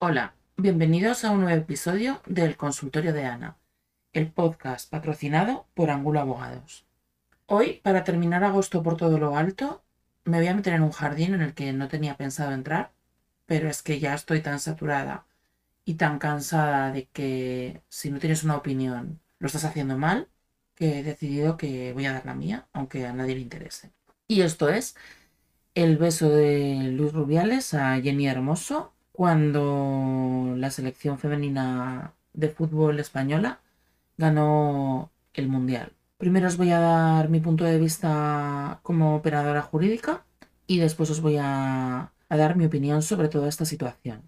Hola, bienvenidos a un nuevo episodio del Consultorio de Ana, el podcast patrocinado por Angulo Abogados. Hoy, para terminar agosto por todo lo alto, me voy a meter en un jardín en el que no tenía pensado entrar, pero es que ya estoy tan saturada y tan cansada de que si no tienes una opinión lo estás haciendo mal, que he decidido que voy a dar la mía, aunque a nadie le interese. Y esto es el beso de Luis Rubiales a Jenny Hermoso cuando la selección femenina de fútbol española ganó el Mundial. Primero os voy a dar mi punto de vista como operadora jurídica y después os voy a, dar mi opinión sobre toda esta situación.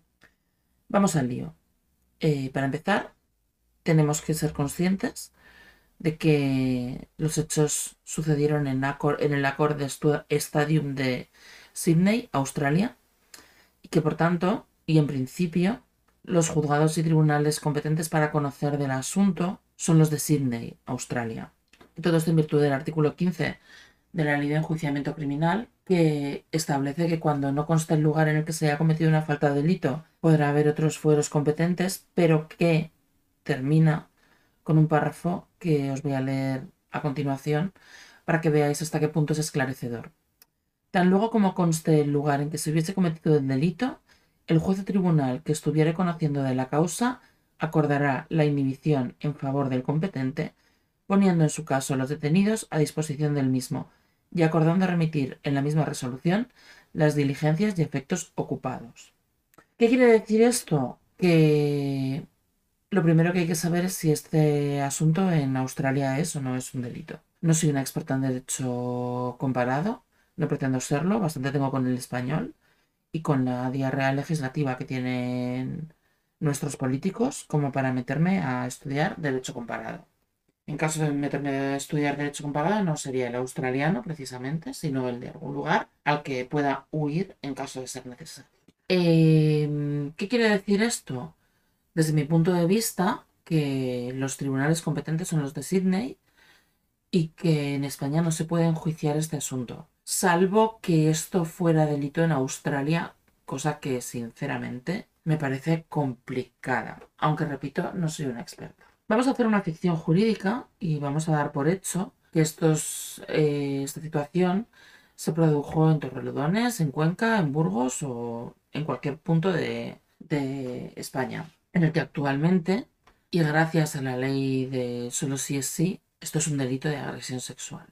Vamos al lío. Eh, para empezar, tenemos que ser conscientes de que los hechos sucedieron en, en el Accord Stadium de Sydney, Australia, y que por tanto y en principio los juzgados y tribunales competentes para conocer del asunto son los de Sydney, Australia. todo esto en virtud del artículo 15 de la Ley de Enjuiciamiento Criminal, que establece que cuando no consta el lugar en el que se haya cometido una falta de delito, podrá haber otros fueros competentes, pero que termina con un párrafo que os voy a leer a continuación para que veáis hasta qué punto es esclarecedor. Tan luego como conste el lugar en que se hubiese cometido el delito, el juez o tribunal que estuviere conociendo de la causa acordará la inhibición en favor del competente, poniendo en su caso los detenidos a disposición del mismo y acordando remitir en la misma resolución las diligencias y efectos ocupados. ¿Qué quiere decir esto? Que lo primero que hay que saber es si este asunto en Australia es o no es un delito. No soy una experta en derecho comparado, no pretendo serlo, bastante tengo con el español, y con la diarrea legislativa que tienen nuestros políticos como para meterme a estudiar derecho comparado. En caso de meterme a estudiar derecho comparado no sería el australiano precisamente, sino el de algún lugar al que pueda huir en caso de ser necesario. Em, ¿Qué quiere decir esto? Desde mi punto de vista, que los tribunales competentes son los de Sydney y que en España no se puede enjuiciar este asunto salvo que esto fuera delito en Australia, cosa que sinceramente me parece complicada, aunque repito, no soy una experta. Vamos a hacer una ficción jurídica y vamos a dar por hecho que estos, eh, esta situación se produjo en Torrelodones, en Cuenca, en Burgos o en cualquier punto de, España, en el que actualmente, y gracias a la ley de solo sí es sí, esto es un delito de agresión sexual.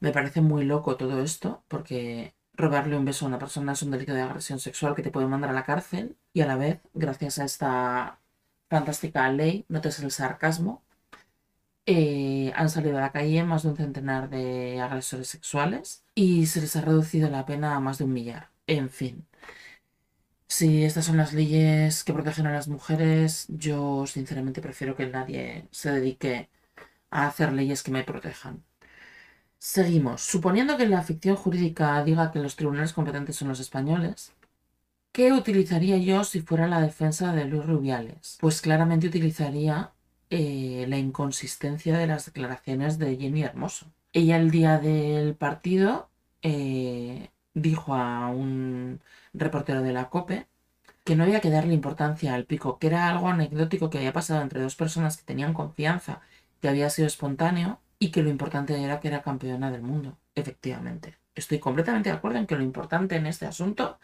Me parece muy loco todo esto, porque robarle un beso a una persona es un delito de agresión sexual que te puede mandar a la cárcel y a la vez, gracias a esta fantástica ley, notes el sarcasmo, eh, han salido a la calle más de un centenar de agresores sexuales y se les ha reducido la pena a más de un millar. En fin. Si estas son las leyes que protegen a las mujeres, yo sinceramente prefiero que nadie se dedique a hacer leyes que me protejan. Seguimos. Suponiendo que la ficción jurídica diga que los tribunales competentes son los españoles, ¿qué utilizaría yo si fuera la defensa de Luis Rubiales? Pues claramente utilizaría eh, la inconsistencia de las declaraciones de Jenny Hermoso. Ella el día del partido eh, dijo a un reportero de la COPE que no había que darle importancia al pico, que era algo anecdótico que había pasado entre dos personas que tenían confianza, que había sido espontáneo y que lo importante era que era campeona del mundo, efectivamente. Estoy completamente de acuerdo en que lo importante en este asunto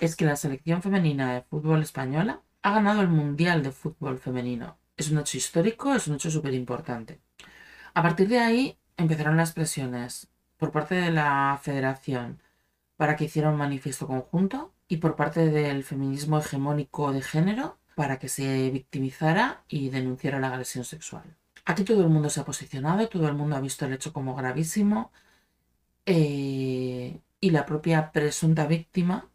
es que la selección femenina de fútbol española ha ganado el Mundial de Fútbol Femenino. Es un hecho histórico, es un hecho súper importante. A partir de ahí empezaron las presiones por parte de la federación para que hiciera un manifiesto conjunto y por parte del feminismo hegemónico de género para que se victimizara y denunciara la agresión sexual. Aquí todo el mundo se ha posicionado, todo el mundo ha visto el hecho como gravísimo eh, y la propia presunta víctima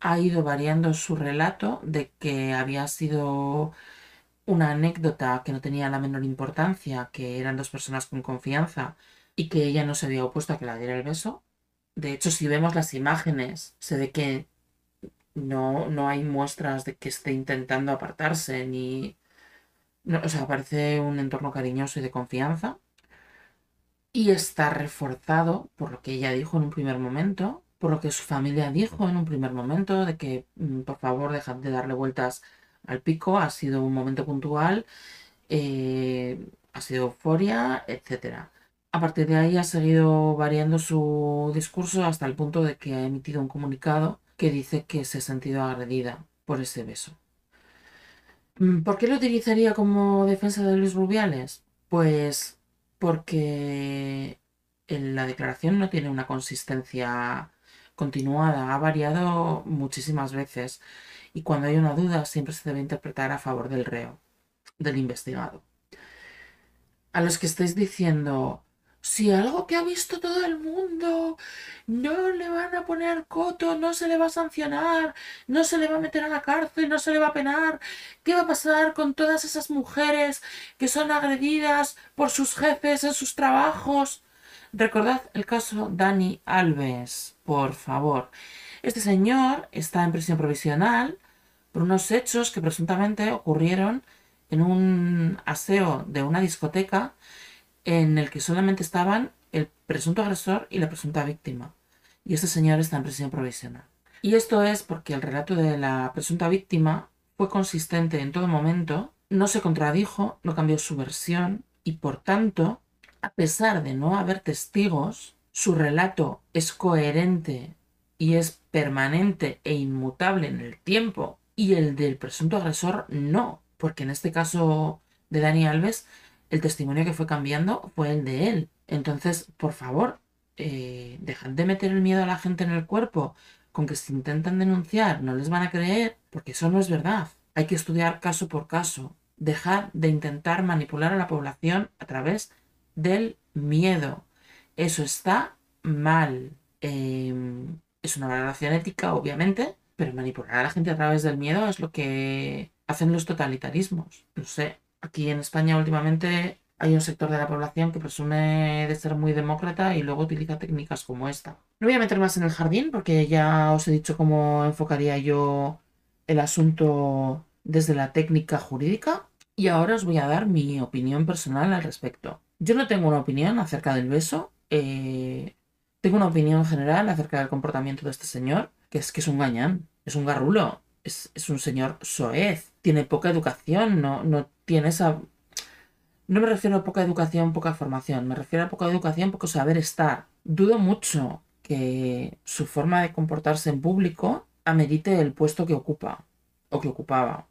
ha ido variando su relato de que había sido una anécdota que no tenía la menor importancia, que eran dos personas con confianza y que ella no se había opuesto a que la diera el beso. De hecho, si vemos las imágenes, se ve que no, no hay muestras de que esté intentando apartarse ni o sea, parece un entorno cariñoso y de confianza. Y está reforzado por lo que ella dijo en un primer momento, por lo que su familia dijo en un primer momento, de que mm, por favor dejad de darle vueltas al pico, ha sido un momento puntual, eh, ha sido euforia, etc. A partir de ahí ha seguido variando su discurso hasta el punto de que ha emitido un comunicado que dice que se ha sentido agredida por ese beso. Mm, ¿Por qué lo utilizaría como defensa de Luis Rubiales? Pues porque la declaración no tiene una consistencia continuada, ha variado muchísimas veces y cuando hay una duda siempre se debe interpretar a favor del reo, del investigado. A los que estáis diciendo, si algo que ha visto todo el mundo, no le van a poner coto, no se le va a sancionar, no se le va a meter a la cárcel, no se le va a penar. ¿Qué va a pasar con todas esas mujeres que son agredidas por sus jefes en sus trabajos? Recordad el caso Dani Alves, por favor. Este señor está en prisión provisional por unos hechos que presuntamente ocurrieron en un aseo de una discoteca en el que solamente estaban el presunto agresor y la presunta víctima. Y este señor está en prisión provisional. Y esto es porque el relato de la presunta víctima fue consistente en todo momento, no se contradijo, no cambió su versión y por tanto, a pesar de no haber testigos, su relato es coherente y es permanente e inmutable en el tiempo y el del presunto agresor no, porque en este caso de Dani Alves el testimonio que fue cambiando fue el de él. Entonces, por favor, eh, dejad de meter el miedo a la gente en el cuerpo con que si intentan denunciar no les van a creer, porque eso no es verdad. Hay que estudiar caso por caso. Dejad de intentar manipular a la población a través del miedo. Eso está mal. Em, es una valoración ética, obviamente, pero manipular a la gente a través del miedo es lo que hacen los totalitarismos. No sé, Aquí en España últimamente hay un sector de la población que presume de ser muy demócrata y luego utiliza técnicas como esta. No voy a meter más en el jardín porque ya os he dicho cómo enfocaría yo el asunto desde la técnica jurídica y ahora os voy a dar mi opinión personal al respecto. Yo no tengo una opinión acerca del beso, eh, tengo una opinión general acerca del comportamiento de este señor, que es que es un gañán, es un garrulo, es, un señor soez, tiene poca educación, no, no tiene esa... No me refiero a poca educación, poca formación, me refiero a poca educación, poco saber estar. Dudo mucho que su forma de comportarse en público amerite el puesto que ocupa, o que ocupaba,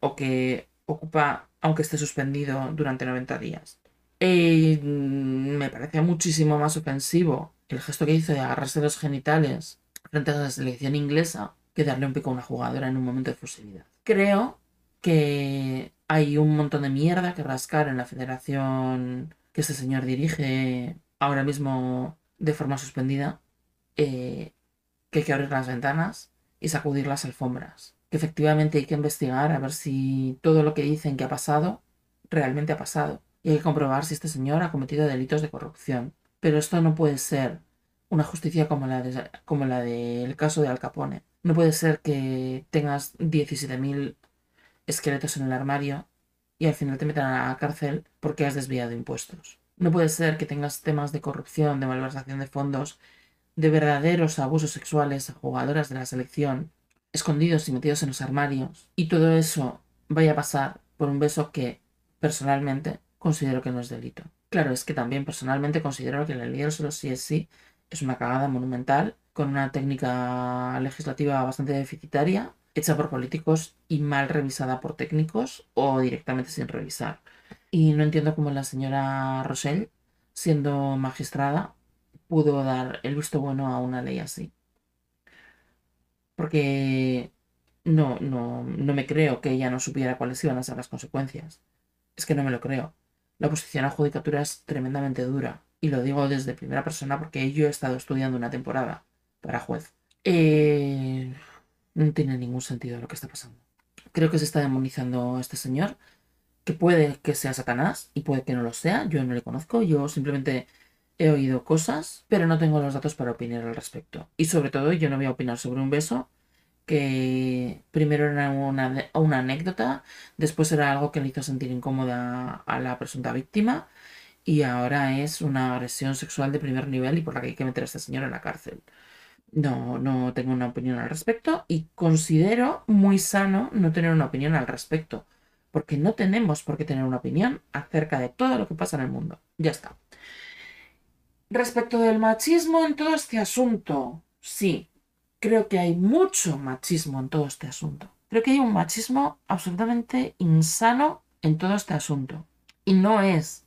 o que ocupa aunque esté suspendido durante 90 días. Mm, me parece muchísimo más ofensivo el gesto que hizo de agarrarse los genitales frente a la selección inglesa que darle un pico a una jugadora en un momento de fusilidad. Creo que hay un montón de mierda que rascar en la federación que este señor dirige ahora mismo de forma suspendida, eh, que hay que abrir las ventanas y sacudir las alfombras. Que efectivamente hay que investigar a ver si todo lo que dicen que ha pasado realmente ha pasado. Y hay que comprobar si este señor ha cometido delitos de corrupción. Pero esto no puede ser una justicia como la, como la del caso de Al Capone. No puede ser que tengas 17.000 esqueletos en el armario y al final te metan a la cárcel porque has desviado impuestos. No puede ser que tengas temas de corrupción, de malversación de fondos, de verdaderos abusos sexuales a jugadoras de la selección, escondidos y metidos en los armarios, y todo eso vaya a pasar por un beso que, personalmente, considero que no es delito. Claro, es que también personalmente considero que la ley del solo sí es sí es una cagada monumental con una técnica legislativa bastante deficitaria, hecha por políticos y mal revisada por técnicos o directamente sin revisar. Y no entiendo cómo la señora Rochelle, siendo magistrada, pudo dar el visto bueno a una ley así. Porque no, no, no me creo que ella no supiera cuáles iban a ser las consecuencias. Es que no me lo creo. La oposición a judicatura es tremendamente dura. Y lo digo desde primera persona porque yo he estado estudiando una temporada para juez. Eh, no tiene ningún sentido lo que está pasando. Creo que se está demonizando a este señor, que puede que sea Satanás y puede que no lo sea. Yo no le conozco, yo simplemente he oído cosas, pero no tengo los datos para opinar al respecto. Y sobre todo, yo no voy a opinar sobre un beso que primero era una, una anécdota, después era algo que le hizo sentir incómoda a la presunta víctima y ahora es una agresión sexual de primer nivel y por la que hay que meter a este señor en la cárcel. No, no tengo una opinión al respecto y considero muy sano no tener una opinión al respecto, porque no tenemos por qué tener una opinión acerca de todo lo que pasa en el mundo. Ya está. Respecto del machismo en todo este asunto, sí, creo que hay mucho machismo en todo este asunto. Creo que hay un machismo absolutamente insano en todo este asunto. Y no es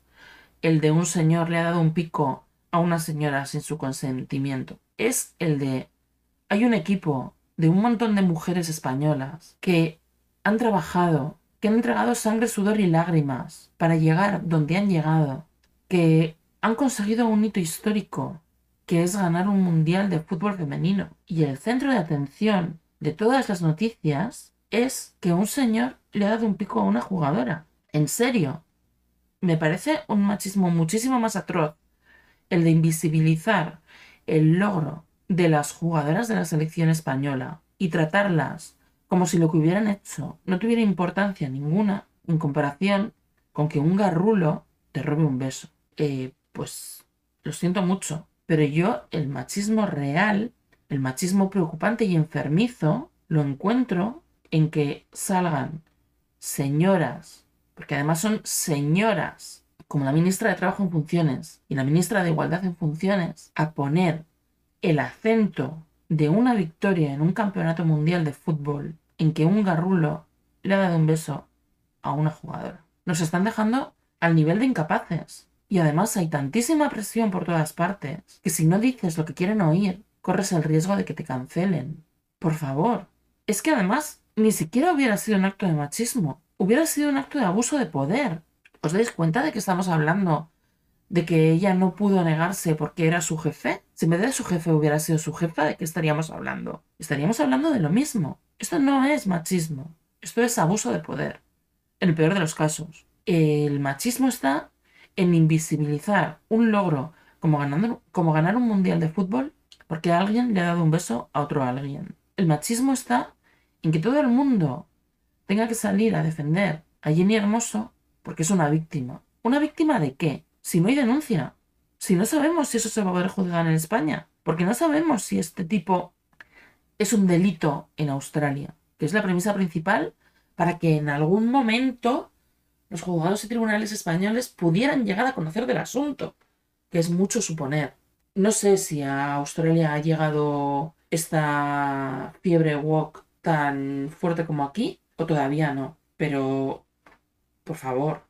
el de un señor le ha dado un pico a una señora sin su consentimiento. Es el de... Hay un equipo de un montón de mujeres españolas que han trabajado, que han entregado sangre, sudor y lágrimas para llegar donde han llegado, que han conseguido un hito histórico, que es ganar un mundial de fútbol femenino. Y el centro de atención de todas las noticias es que un señor le ha dado un pico a una jugadora. En serio. Me parece un machismo muchísimo más atroz el de invisibilizar el logro de las jugadoras de la selección española y tratarlas como si lo que hubieran hecho no tuviera importancia ninguna en comparación con que un garrulo te robe un beso. Eh, pues lo siento mucho, pero yo el machismo real, el machismo preocupante y enfermizo, lo encuentro en que salgan señoras, porque además son señoras como la ministra de Trabajo en funciones y la ministra de Igualdad en funciones a poner el acento de una victoria en un campeonato mundial de fútbol en que un garrulo le ha dado un beso a una jugadora. Nos están dejando al nivel de incapaces. Y además hay tantísima presión por todas partes que si no dices lo que quieren oír, corres el riesgo de que te cancelen. Por favor. Es que además ni siquiera hubiera sido un acto de machismo, hubiera sido un acto de abuso de poder. ¿Os dais cuenta de que estamos hablando de que ella no pudo negarse porque era su jefe? Si en vez de su jefe hubiera sido su jefa, ¿de qué estaríamos hablando? Estaríamos hablando de lo mismo. Esto no es machismo, esto es abuso de poder. En el peor de los casos. El machismo está en invisibilizar un logro como, como ganar un mundial de fútbol porque alguien le ha dado un beso a otro alguien. El machismo está en que todo el mundo tenga que salir a defender a Jenny Hermoso porque es una víctima. ¿Una víctima de qué? Si no hay denuncia. Si no sabemos si eso se va a poder juzgar en España. Porque no sabemos si este tipo es un delito en Australia. Que es la premisa principal para que en algún momento los juzgados y tribunales españoles pudieran llegar a conocer del asunto. Que es mucho suponer. No sé si a Australia ha llegado esta fiebre walk tan fuerte como aquí o todavía no. Pero por favor,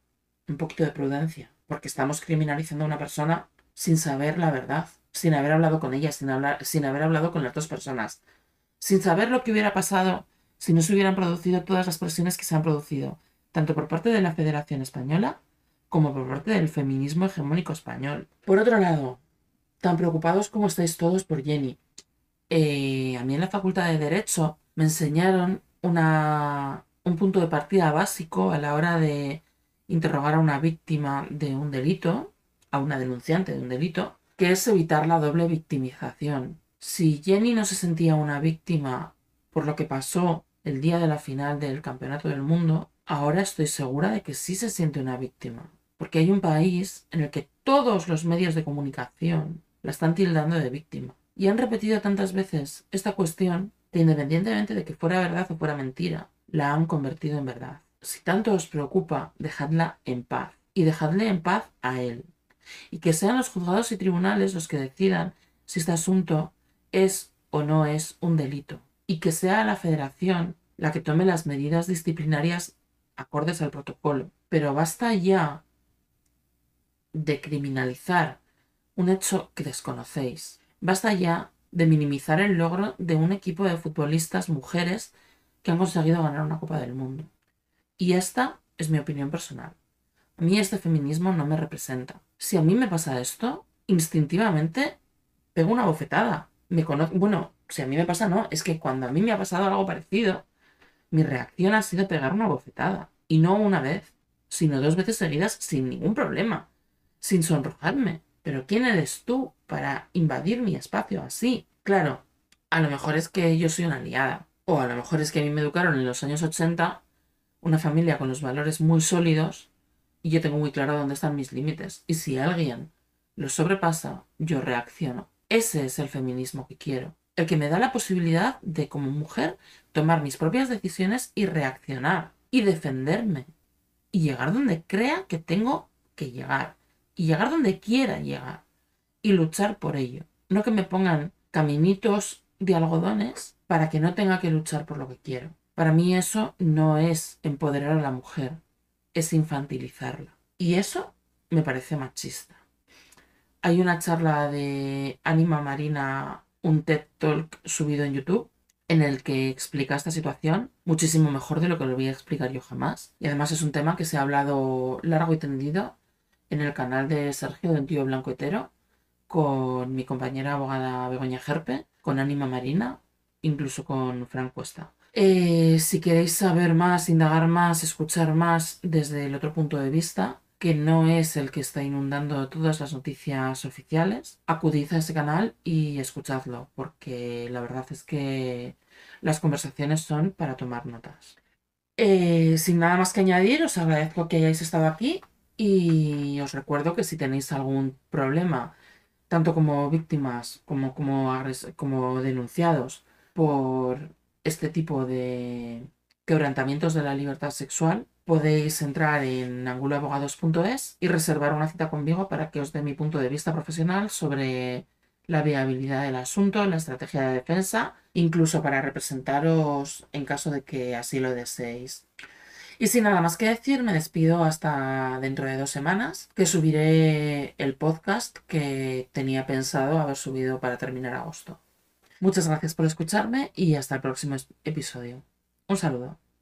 un poquito de prudencia, porque estamos criminalizando a una persona sin saber la verdad, sin haber hablado con ella, sin, hablar, sin haber hablado con las dos personas, sin saber lo que hubiera pasado si no se hubieran producido todas las presiones que se han producido, tanto por parte de la Federación Española como por parte del feminismo hegemónico español. Por otro lado, tan preocupados como estáis todos por Jenny, eh, a mí en la Facultad de Derecho me enseñaron una, un punto de partida básico a la hora de interrogar a una víctima de un delito, a una denunciante de un delito, que es evitar la doble victimización. Si Jenny no se sentía una víctima por lo que pasó el día de la final del Campeonato del Mundo, ahora estoy segura de que sí se siente una víctima. Porque hay un país en el que todos los medios de comunicación la están tildando de víctima. Y han repetido tantas veces esta cuestión que independientemente de que fuera verdad o fuera mentira, la han convertido en verdad. Si tanto os preocupa, dejadla en paz. Y dejadle en paz a él. Y que sean los juzgados y tribunales los que decidan si este asunto es o no es un delito. Y que sea la federación la que tome las medidas disciplinarias acordes al protocolo. Pero basta ya de criminalizar un hecho que desconocéis. Basta ya de minimizar el logro de un equipo de futbolistas mujeres que han conseguido ganar una Copa del Mundo. Y esta es mi opinión personal. A mí este feminismo no me representa. Si a mí me pasa esto, instintivamente pego una bofetada. Me bueno, si a mí me pasa no, es que cuando a mí me ha pasado algo parecido, mi reacción ha sido pegar una bofetada. Y no una vez, sino dos veces seguidas sin ningún problema, sin sonrojarme. Pero ¿quién eres tú para invadir mi espacio así? Claro, a lo mejor es que yo soy una aliada. O a lo mejor es que a mí me educaron en los años 80 una familia con los valores muy sólidos y yo tengo muy claro dónde están mis límites. Y si alguien los sobrepasa, yo reacciono. Ese es el feminismo que quiero. el que me da la posibilidad de como mujer tomar mis propias decisiones y reaccionar y defenderme y llegar donde crea que tengo que llegar y llegar donde quiera llegar y luchar por ello. No que me pongan caminitos de algodones para que no tenga que luchar por lo que quiero. Para mí eso no es empoderar a la mujer, es infantilizarla. Y eso me parece machista. Hay una charla de Anima Marina, un TED Talk subido en YouTube, en el que explica esta situación muchísimo mejor de lo que lo voy a explicar yo jamás. Y además es un tema que se ha hablado largo y tendido en el canal de Sergio de Tío Blanco Hetero, con mi compañera abogada Begoña Gerpe, con Anima Marina, incluso con Frank Cuesta. Eh, si queréis saber más, indagar más, escuchar más desde el otro punto de vista, que no es el que está inundando todas las noticias oficiales, acudid a ese canal y escuchadlo, porque la verdad es que las conversaciones son para tomar notas. Eh, sin nada más que añadir, os agradezco que hayáis estado aquí y os recuerdo que si tenéis algún problema, tanto como víctimas como como, como denunciados por este tipo de quebrantamientos de la libertad sexual, podéis entrar en anguloabogados.es y reservar una cita conmigo para que os dé mi punto de vista profesional sobre la viabilidad del asunto, la estrategia de defensa, incluso para representaros en caso de que así lo deseéis. Y sin nada más que decir, me despido hasta dentro de dos semanas, que subiré el podcast que tenía pensado haber subido para terminar agosto. Muchas gracias por escucharme y hasta el próximo episodio. Un saludo.